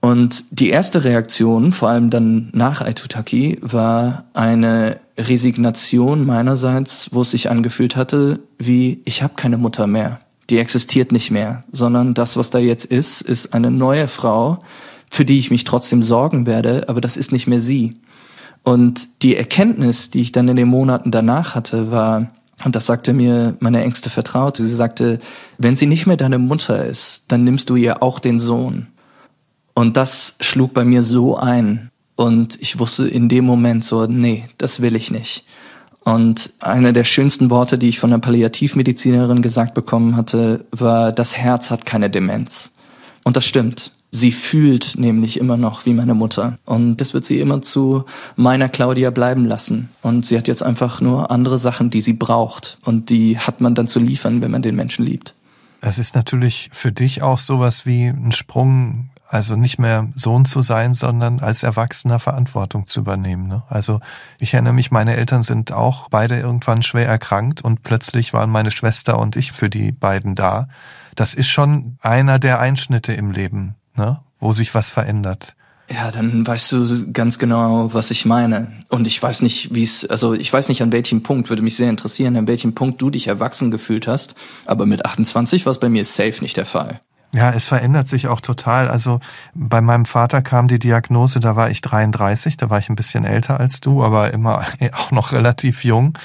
Und die erste Reaktion, vor allem dann nach Aitutaki, war eine Resignation meinerseits, wo es sich angefühlt hatte, wie ich habe keine Mutter mehr. Die existiert nicht mehr, sondern das, was da jetzt ist, ist eine neue Frau, für die ich mich trotzdem sorgen werde, aber das ist nicht mehr sie. Und die Erkenntnis, die ich dann in den Monaten danach hatte, war, und das sagte mir meine engste Vertraute, sie sagte, wenn sie nicht mehr deine Mutter ist, dann nimmst du ihr auch den Sohn. Und das schlug bei mir so ein. Und ich wusste in dem Moment so, nee, das will ich nicht. Und einer der schönsten Worte, die ich von einer Palliativmedizinerin gesagt bekommen hatte, war, das Herz hat keine Demenz. Und das stimmt. Sie fühlt nämlich immer noch wie meine Mutter. Und das wird sie immer zu meiner Claudia bleiben lassen. Und sie hat jetzt einfach nur andere Sachen, die sie braucht. Und die hat man dann zu liefern, wenn man den Menschen liebt. Es ist natürlich für dich auch sowas wie ein Sprung also nicht mehr Sohn zu sein, sondern als Erwachsener Verantwortung zu übernehmen. Ne? Also ich erinnere mich, meine Eltern sind auch beide irgendwann schwer erkrankt und plötzlich waren meine Schwester und ich für die beiden da. Das ist schon einer der Einschnitte im Leben, ne? wo sich was verändert. Ja, dann weißt du ganz genau, was ich meine. Und ich weiß nicht, wie es, also ich weiß nicht, an welchem Punkt, würde mich sehr interessieren, an welchem Punkt du dich erwachsen gefühlt hast. Aber mit 28 war es bei mir safe nicht der Fall. Ja, es verändert sich auch total. Also bei meinem Vater kam die Diagnose, da war ich 33, da war ich ein bisschen älter als du, aber immer auch noch relativ jung.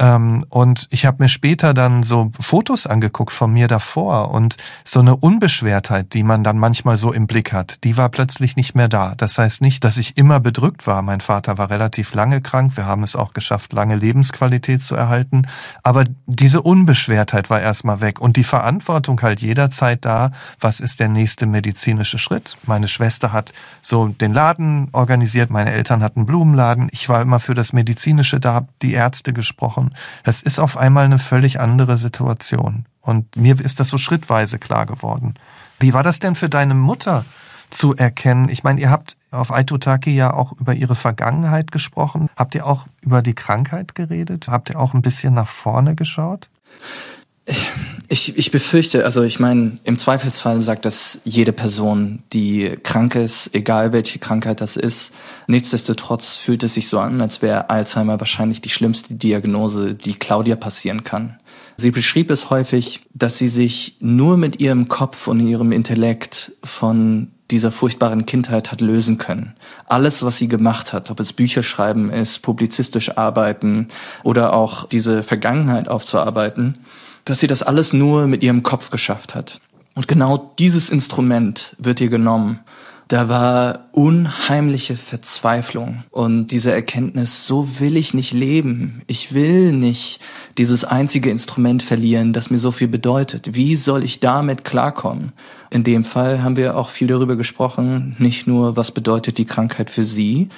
Ähm, und ich habe mir später dann so Fotos angeguckt von mir davor und so eine Unbeschwertheit, die man dann manchmal so im Blick hat, die war plötzlich nicht mehr da. Das heißt nicht, dass ich immer bedrückt war. Mein Vater war relativ lange krank. Wir haben es auch geschafft, lange Lebensqualität zu erhalten. Aber diese Unbeschwertheit war erstmal weg und die Verantwortung halt jederzeit da. Was ist der nächste medizinische Schritt? Meine Schwester hat so den Laden organisiert. Meine Eltern hatten Blumenladen. Ich war immer für das Medizinische da, die Ärzte gesprochen. Es ist auf einmal eine völlig andere Situation. Und mir ist das so schrittweise klar geworden. Wie war das denn für deine Mutter zu erkennen? Ich meine, ihr habt auf Aitutaki ja auch über ihre Vergangenheit gesprochen. Habt ihr auch über die Krankheit geredet? Habt ihr auch ein bisschen nach vorne geschaut? Ich, ich befürchte, also ich meine, im Zweifelsfall sagt das jede Person, die krank ist, egal welche Krankheit das ist. Nichtsdestotrotz fühlt es sich so an, als wäre Alzheimer wahrscheinlich die schlimmste Diagnose, die Claudia passieren kann. Sie beschrieb es häufig, dass sie sich nur mit ihrem Kopf und ihrem Intellekt von dieser furchtbaren Kindheit hat lösen können. Alles, was sie gemacht hat, ob es Bücher schreiben ist, publizistisch arbeiten oder auch diese Vergangenheit aufzuarbeiten, dass sie das alles nur mit ihrem Kopf geschafft hat. Und genau dieses Instrument wird ihr genommen. Da war unheimliche Verzweiflung und diese Erkenntnis, so will ich nicht leben. Ich will nicht dieses einzige Instrument verlieren, das mir so viel bedeutet. Wie soll ich damit klarkommen? In dem Fall haben wir auch viel darüber gesprochen, nicht nur, was bedeutet die Krankheit für sie,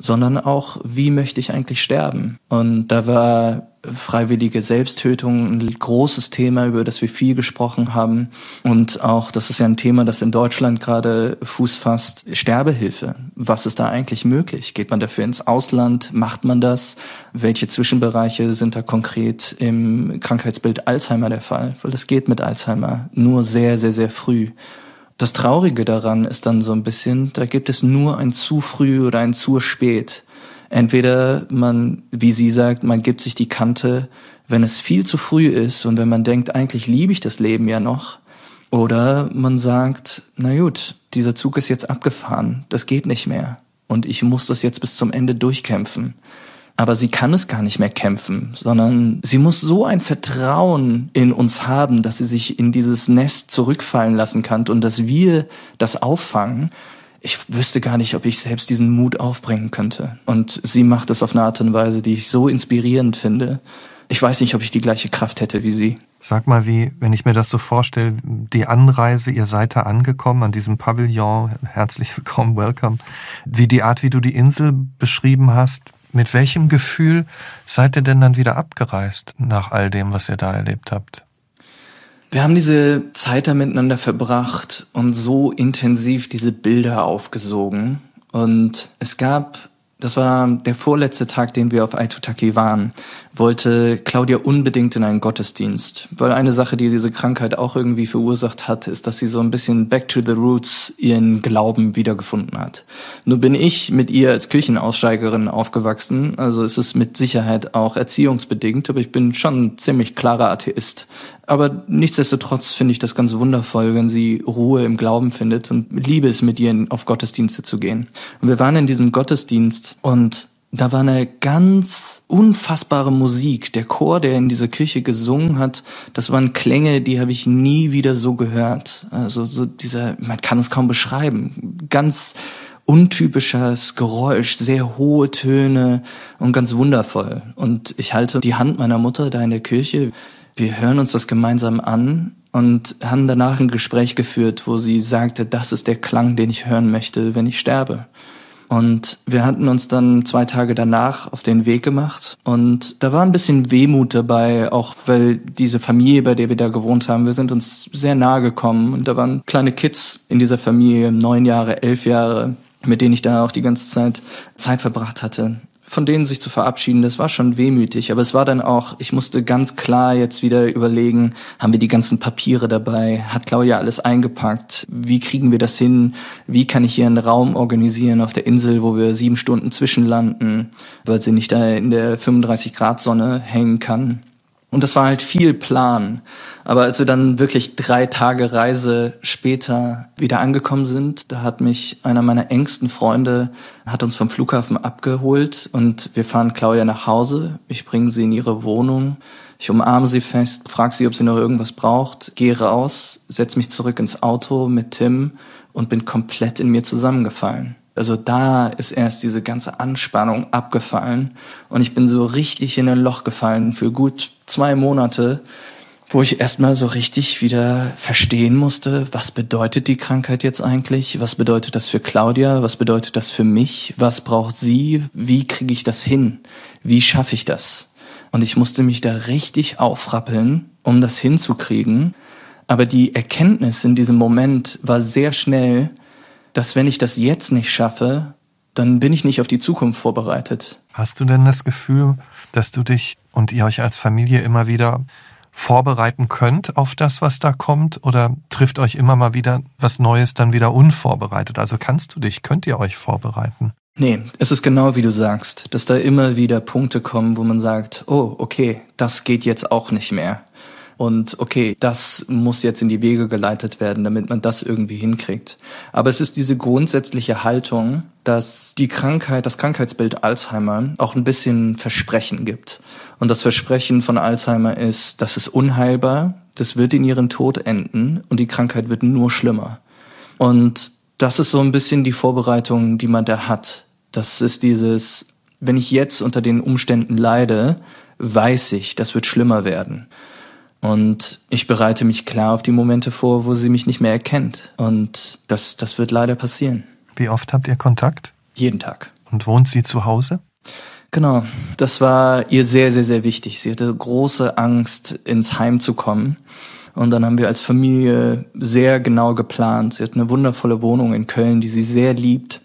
sondern auch, wie möchte ich eigentlich sterben? Und da war freiwillige Selbsttötung ein großes Thema, über das wir viel gesprochen haben. Und auch, das ist ja ein Thema, das in Deutschland gerade Fuß fasst, Sterbehilfe. Was ist da eigentlich möglich? Geht man dafür ins Ausland? Macht man das? Welche Zwischenbereiche sind da konkret im Krankheitsbild Alzheimer der Fall? Weil das geht mit Alzheimer nur sehr, sehr, sehr früh. Das Traurige daran ist dann so ein bisschen, da gibt es nur ein zu früh oder ein zu spät. Entweder man, wie sie sagt, man gibt sich die Kante, wenn es viel zu früh ist und wenn man denkt, eigentlich liebe ich das Leben ja noch, Oder man sagt, na gut, dieser Zug ist jetzt abgefahren, das geht nicht mehr. Und ich muss das jetzt bis zum Ende durchkämpfen. Aber sie kann es gar nicht mehr kämpfen, sondern sie muss so ein Vertrauen in uns haben, dass sie sich in dieses Nest zurückfallen lassen kann und dass wir das auffangen. Ich wüsste gar nicht, ob ich selbst diesen Mut aufbringen könnte. Und sie macht es auf eine Art und Weise, die ich so inspirierend finde. Ich weiß nicht, ob ich die gleiche Kraft hätte wie sie. Sag mal, wie, wenn ich mir das so vorstelle, die Anreise, ihr seid da angekommen an diesem Pavillon, herzlich willkommen, welcome, wie die Art, wie du die Insel beschrieben hast, mit welchem Gefühl seid ihr denn dann wieder abgereist nach all dem, was ihr da erlebt habt? Wir haben diese Zeit da miteinander verbracht und so intensiv diese Bilder aufgesogen. Und es gab das war der vorletzte Tag, den wir auf Aitutaki waren, wollte Claudia unbedingt in einen Gottesdienst. Weil eine Sache, die diese Krankheit auch irgendwie verursacht hat, ist, dass sie so ein bisschen back to the roots ihren Glauben wiedergefunden hat. Nur bin ich mit ihr als Kirchenaussteigerin aufgewachsen, also es ist mit Sicherheit auch erziehungsbedingt, aber ich bin schon ein ziemlich klarer Atheist. Aber nichtsdestotrotz finde ich das ganz wundervoll, wenn sie Ruhe im Glauben findet und liebe es, mit ihr auf Gottesdienste zu gehen. Und wir waren in diesem Gottesdienst und da war eine ganz unfassbare Musik. Der Chor, der in dieser Kirche gesungen hat, das waren Klänge, die habe ich nie wieder so gehört. Also so dieser, man kann es kaum beschreiben. Ganz untypisches Geräusch, sehr hohe Töne und ganz wundervoll. Und ich halte die Hand meiner Mutter da in der Kirche wir hören uns das gemeinsam an und haben danach ein Gespräch geführt, wo sie sagte, das ist der Klang, den ich hören möchte, wenn ich sterbe. Und wir hatten uns dann zwei Tage danach auf den Weg gemacht und da war ein bisschen Wehmut dabei, auch weil diese Familie, bei der wir da gewohnt haben, wir sind uns sehr nahe gekommen und da waren kleine Kids in dieser Familie, neun Jahre, elf Jahre, mit denen ich da auch die ganze Zeit Zeit verbracht hatte von denen sich zu verabschieden, das war schon wehmütig. Aber es war dann auch, ich musste ganz klar jetzt wieder überlegen, haben wir die ganzen Papiere dabei? Hat Claudia alles eingepackt? Wie kriegen wir das hin? Wie kann ich hier einen Raum organisieren auf der Insel, wo wir sieben Stunden zwischenlanden, weil sie nicht da in der 35 Grad Sonne hängen kann? Und das war halt viel Plan. Aber als wir dann wirklich drei Tage Reise später wieder angekommen sind, da hat mich einer meiner engsten Freunde, hat uns vom Flughafen abgeholt und wir fahren Claudia nach Hause. Ich bringe sie in ihre Wohnung. Ich umarme sie fest, frage sie, ob sie noch irgendwas braucht, gehe raus, setze mich zurück ins Auto mit Tim und bin komplett in mir zusammengefallen. Also da ist erst diese ganze Anspannung abgefallen und ich bin so richtig in ein Loch gefallen für gut zwei Monate, wo ich erstmal so richtig wieder verstehen musste, was bedeutet die Krankheit jetzt eigentlich? Was bedeutet das für Claudia? Was bedeutet das für mich? Was braucht sie? Wie kriege ich das hin? Wie schaffe ich das? Und ich musste mich da richtig aufrappeln, um das hinzukriegen. Aber die Erkenntnis in diesem Moment war sehr schnell, dass wenn ich das jetzt nicht schaffe, dann bin ich nicht auf die Zukunft vorbereitet. Hast du denn das Gefühl, dass du dich und ihr euch als Familie immer wieder vorbereiten könnt auf das, was da kommt? Oder trifft euch immer mal wieder was Neues dann wieder unvorbereitet? Also kannst du dich, könnt ihr euch vorbereiten? Nee, es ist genau wie du sagst, dass da immer wieder Punkte kommen, wo man sagt, oh, okay, das geht jetzt auch nicht mehr. Und okay, das muss jetzt in die Wege geleitet werden, damit man das irgendwie hinkriegt. Aber es ist diese grundsätzliche Haltung, dass die Krankheit, das Krankheitsbild Alzheimer auch ein bisschen Versprechen gibt. Und das Versprechen von Alzheimer ist, das ist unheilbar, das wird in ihren Tod enden und die Krankheit wird nur schlimmer. Und das ist so ein bisschen die Vorbereitung, die man da hat. Das ist dieses, wenn ich jetzt unter den Umständen leide, weiß ich, das wird schlimmer werden. Und ich bereite mich klar auf die Momente vor, wo sie mich nicht mehr erkennt. Und das, das wird leider passieren. Wie oft habt ihr Kontakt? Jeden Tag. Und wohnt sie zu Hause? Genau, das war ihr sehr, sehr, sehr wichtig. Sie hatte große Angst, ins Heim zu kommen. Und dann haben wir als Familie sehr genau geplant. Sie hat eine wundervolle Wohnung in Köln, die sie sehr liebt.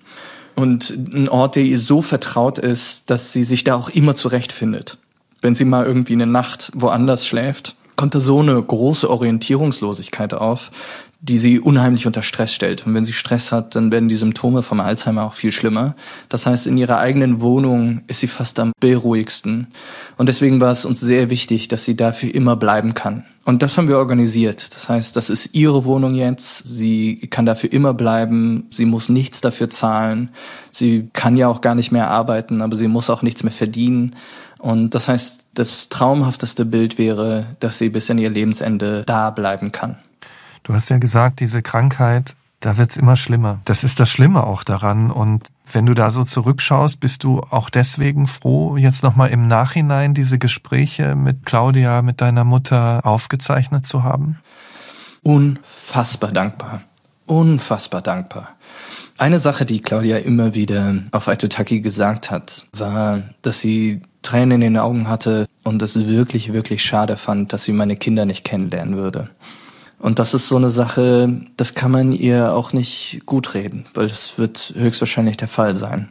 Und ein Ort, der ihr so vertraut ist, dass sie sich da auch immer zurechtfindet. Wenn sie mal irgendwie eine Nacht woanders schläft, kommt da so eine große Orientierungslosigkeit auf, die sie unheimlich unter Stress stellt. Und wenn sie Stress hat, dann werden die Symptome vom Alzheimer auch viel schlimmer. Das heißt, in ihrer eigenen Wohnung ist sie fast am beruhigsten. Und deswegen war es uns sehr wichtig, dass sie dafür immer bleiben kann. Und das haben wir organisiert. Das heißt, das ist ihre Wohnung jetzt. Sie kann dafür immer bleiben. Sie muss nichts dafür zahlen. Sie kann ja auch gar nicht mehr arbeiten, aber sie muss auch nichts mehr verdienen. Und das heißt, das traumhafteste Bild wäre, dass sie bis in ihr Lebensende da bleiben kann. Du hast ja gesagt, diese Krankheit, da wird's immer schlimmer. Das ist das Schlimme auch daran. Und wenn du da so zurückschaust, bist du auch deswegen froh, jetzt nochmal im Nachhinein diese Gespräche mit Claudia, mit deiner Mutter aufgezeichnet zu haben? Unfassbar dankbar. Unfassbar dankbar. Eine Sache, die Claudia immer wieder auf Aitutaki gesagt hat, war, dass sie Tränen in den Augen hatte und es wirklich, wirklich schade fand, dass sie meine Kinder nicht kennenlernen würde. Und das ist so eine Sache, das kann man ihr auch nicht gut reden, weil das wird höchstwahrscheinlich der Fall sein.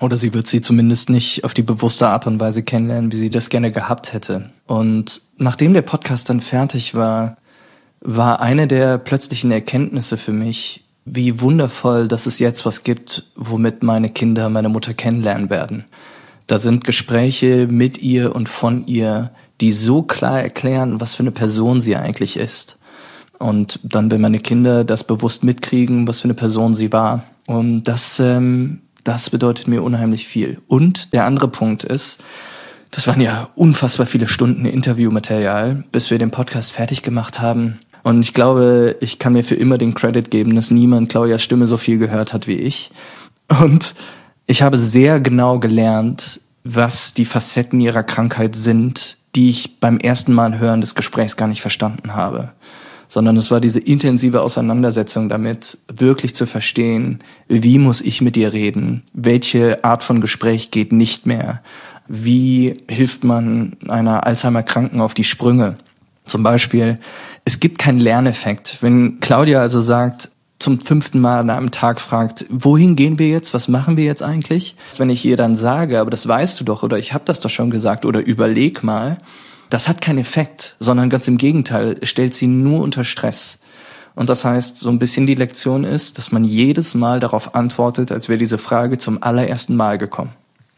Oder sie wird sie zumindest nicht auf die bewusste Art und Weise kennenlernen, wie sie das gerne gehabt hätte. Und nachdem der Podcast dann fertig war, war eine der plötzlichen Erkenntnisse für mich, wie wundervoll, dass es jetzt was gibt, womit meine Kinder meine Mutter kennenlernen werden. Da sind Gespräche mit ihr und von ihr, die so klar erklären, was für eine Person sie eigentlich ist. Und dann, wenn meine Kinder das bewusst mitkriegen, was für eine Person sie war. Und das, ähm, das bedeutet mir unheimlich viel. Und der andere Punkt ist, das waren ja unfassbar viele Stunden Interviewmaterial, bis wir den Podcast fertig gemacht haben. Und ich glaube, ich kann mir für immer den Credit geben, dass niemand Claudias Stimme so viel gehört hat wie ich. Und ich habe sehr genau gelernt, was die Facetten ihrer Krankheit sind, die ich beim ersten Mal hören des Gesprächs gar nicht verstanden habe sondern es war diese intensive Auseinandersetzung damit, wirklich zu verstehen, wie muss ich mit dir reden, welche Art von Gespräch geht nicht mehr, wie hilft man einer Alzheimer-Kranken auf die Sprünge. Zum Beispiel, es gibt keinen Lerneffekt. Wenn Claudia also sagt, zum fünften Mal an einem Tag fragt, wohin gehen wir jetzt, was machen wir jetzt eigentlich? Wenn ich ihr dann sage, aber das weißt du doch oder ich habe das doch schon gesagt oder überleg mal, das hat keinen Effekt, sondern ganz im Gegenteil, stellt sie nur unter Stress. Und das heißt, so ein bisschen die Lektion ist, dass man jedes Mal darauf antwortet, als wäre diese Frage zum allerersten Mal gekommen.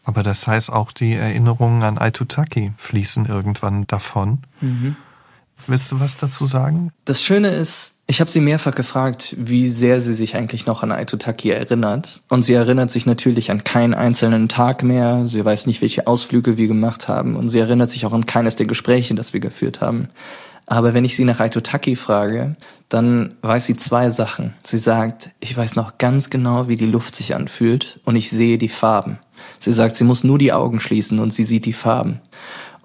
Aber das heißt auch, die Erinnerungen an Aitutaki fließen irgendwann davon. Mhm. Willst du was dazu sagen? Das Schöne ist, ich habe sie mehrfach gefragt, wie sehr sie sich eigentlich noch an Aitutaki erinnert. Und sie erinnert sich natürlich an keinen einzelnen Tag mehr. Sie weiß nicht, welche Ausflüge wir gemacht haben. Und sie erinnert sich auch an keines der Gespräche, das wir geführt haben. Aber wenn ich sie nach Aitutaki frage, dann weiß sie zwei Sachen. Sie sagt, ich weiß noch ganz genau, wie die Luft sich anfühlt und ich sehe die Farben. Sie sagt, sie muss nur die Augen schließen und sie sieht die Farben.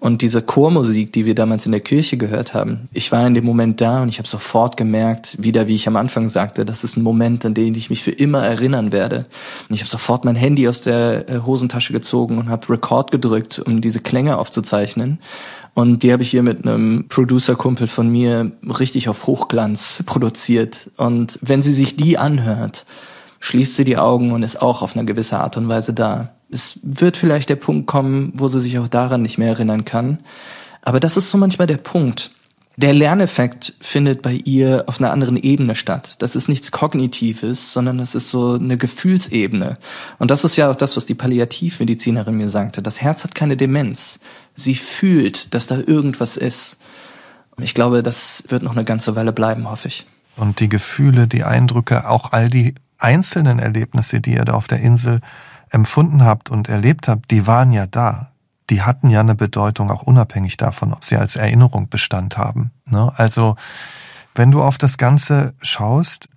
Und diese Chormusik, die wir damals in der Kirche gehört haben, ich war in dem Moment da und ich habe sofort gemerkt, wieder wie ich am Anfang sagte, das ist ein Moment, an den ich mich für immer erinnern werde. Und ich habe sofort mein Handy aus der äh, Hosentasche gezogen und habe Record gedrückt, um diese Klänge aufzuzeichnen. Und die habe ich hier mit einem Producer-Kumpel von mir richtig auf Hochglanz produziert. Und wenn sie sich die anhört, schließt sie die Augen und ist auch auf eine gewisse Art und Weise da. Es wird vielleicht der Punkt kommen, wo sie sich auch daran nicht mehr erinnern kann. Aber das ist so manchmal der Punkt. Der Lerneffekt findet bei ihr auf einer anderen Ebene statt. Das ist nichts Kognitives, sondern das ist so eine Gefühlsebene. Und das ist ja auch das, was die Palliativmedizinerin mir sagte. Das Herz hat keine Demenz. Sie fühlt, dass da irgendwas ist. Und ich glaube, das wird noch eine ganze Weile bleiben, hoffe ich. Und die Gefühle, die Eindrücke, auch all die einzelnen Erlebnisse, die ihr da auf der Insel empfunden habt und erlebt habt, die waren ja da. Die hatten ja eine Bedeutung, auch unabhängig davon, ob sie als Erinnerung Bestand haben. Ne? Also, wenn du auf das Ganze schaust,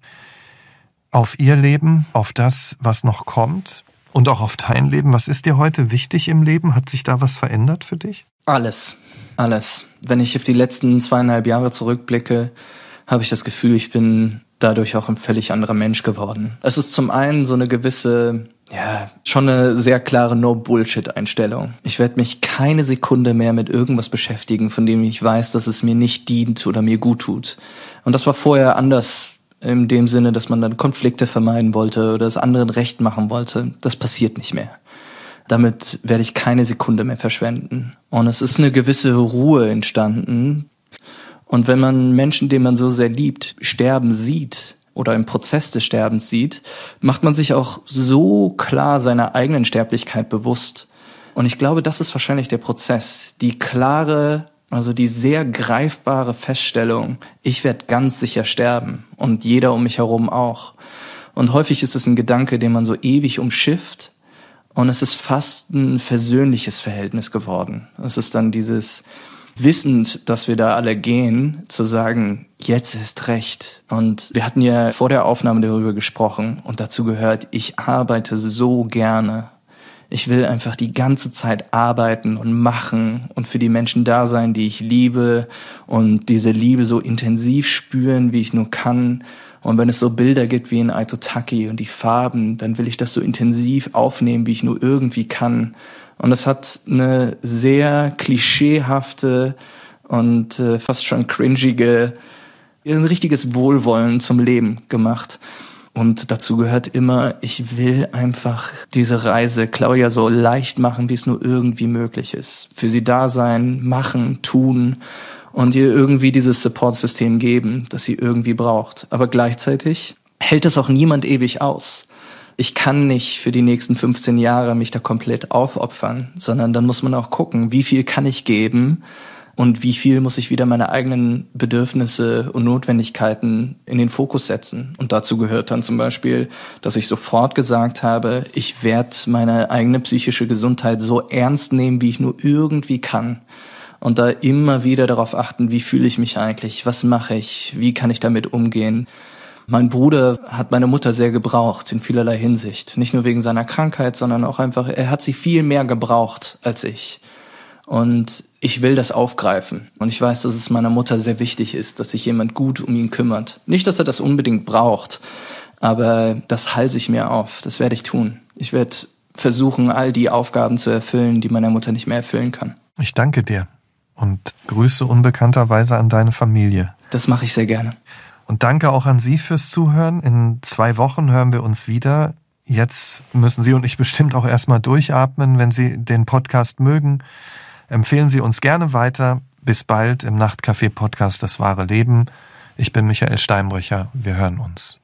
auf ihr Leben, auf das, was noch kommt und auch auf dein Leben, was ist dir heute wichtig im Leben? Hat sich da was verändert für dich? Alles, alles. Wenn ich auf die letzten zweieinhalb Jahre zurückblicke, habe ich das Gefühl, ich bin dadurch auch ein völlig anderer Mensch geworden. Es ist zum einen so eine gewisse ja, schon eine sehr klare No-Bullshit-Einstellung. Ich werde mich keine Sekunde mehr mit irgendwas beschäftigen, von dem ich weiß, dass es mir nicht dient oder mir gut tut. Und das war vorher anders in dem Sinne, dass man dann Konflikte vermeiden wollte oder es anderen recht machen wollte. Das passiert nicht mehr. Damit werde ich keine Sekunde mehr verschwenden. Und es ist eine gewisse Ruhe entstanden. Und wenn man Menschen, den man so sehr liebt, sterben sieht oder im Prozess des Sterbens sieht, macht man sich auch so klar seiner eigenen Sterblichkeit bewusst. Und ich glaube, das ist wahrscheinlich der Prozess, die klare, also die sehr greifbare Feststellung, ich werde ganz sicher sterben und jeder um mich herum auch. Und häufig ist es ein Gedanke, den man so ewig umschifft und es ist fast ein versöhnliches Verhältnis geworden. Es ist dann dieses, wissend, dass wir da alle gehen, zu sagen, jetzt ist recht. Und wir hatten ja vor der Aufnahme darüber gesprochen und dazu gehört, ich arbeite so gerne. Ich will einfach die ganze Zeit arbeiten und machen und für die Menschen da sein, die ich liebe und diese Liebe so intensiv spüren, wie ich nur kann. Und wenn es so Bilder gibt wie in Aitotaki und die Farben, dann will ich das so intensiv aufnehmen, wie ich nur irgendwie kann. Und es hat eine sehr klischeehafte und äh, fast schon cringige, ein richtiges Wohlwollen zum Leben gemacht. Und dazu gehört immer, ich will einfach diese Reise Claudia so leicht machen, wie es nur irgendwie möglich ist. Für sie da sein, machen, tun und ihr irgendwie dieses Support-System geben, das sie irgendwie braucht. Aber gleichzeitig hält es auch niemand ewig aus ich kann nicht für die nächsten 15 Jahre mich da komplett aufopfern, sondern dann muss man auch gucken, wie viel kann ich geben und wie viel muss ich wieder meine eigenen Bedürfnisse und Notwendigkeiten in den Fokus setzen. Und dazu gehört dann zum Beispiel, dass ich sofort gesagt habe, ich werde meine eigene psychische Gesundheit so ernst nehmen, wie ich nur irgendwie kann. Und da immer wieder darauf achten, wie fühle ich mich eigentlich, was mache ich, wie kann ich damit umgehen. Mein Bruder hat meine Mutter sehr gebraucht in vielerlei Hinsicht. Nicht nur wegen seiner Krankheit, sondern auch einfach, er hat sie viel mehr gebraucht als ich. Und ich will das aufgreifen. Und ich weiß, dass es meiner Mutter sehr wichtig ist, dass sich jemand gut um ihn kümmert. Nicht, dass er das unbedingt braucht, aber das halte ich mir auf. Das werde ich tun. Ich werde versuchen, all die Aufgaben zu erfüllen, die meine Mutter nicht mehr erfüllen kann. Ich danke dir und grüße unbekannterweise an deine Familie. Das mache ich sehr gerne. Und danke auch an Sie fürs Zuhören. In zwei Wochen hören wir uns wieder. Jetzt müssen Sie und ich bestimmt auch erstmal durchatmen, wenn Sie den Podcast mögen. Empfehlen Sie uns gerne weiter. Bis bald im Nachtcafé Podcast Das wahre Leben. Ich bin Michael Steinbrecher. Wir hören uns.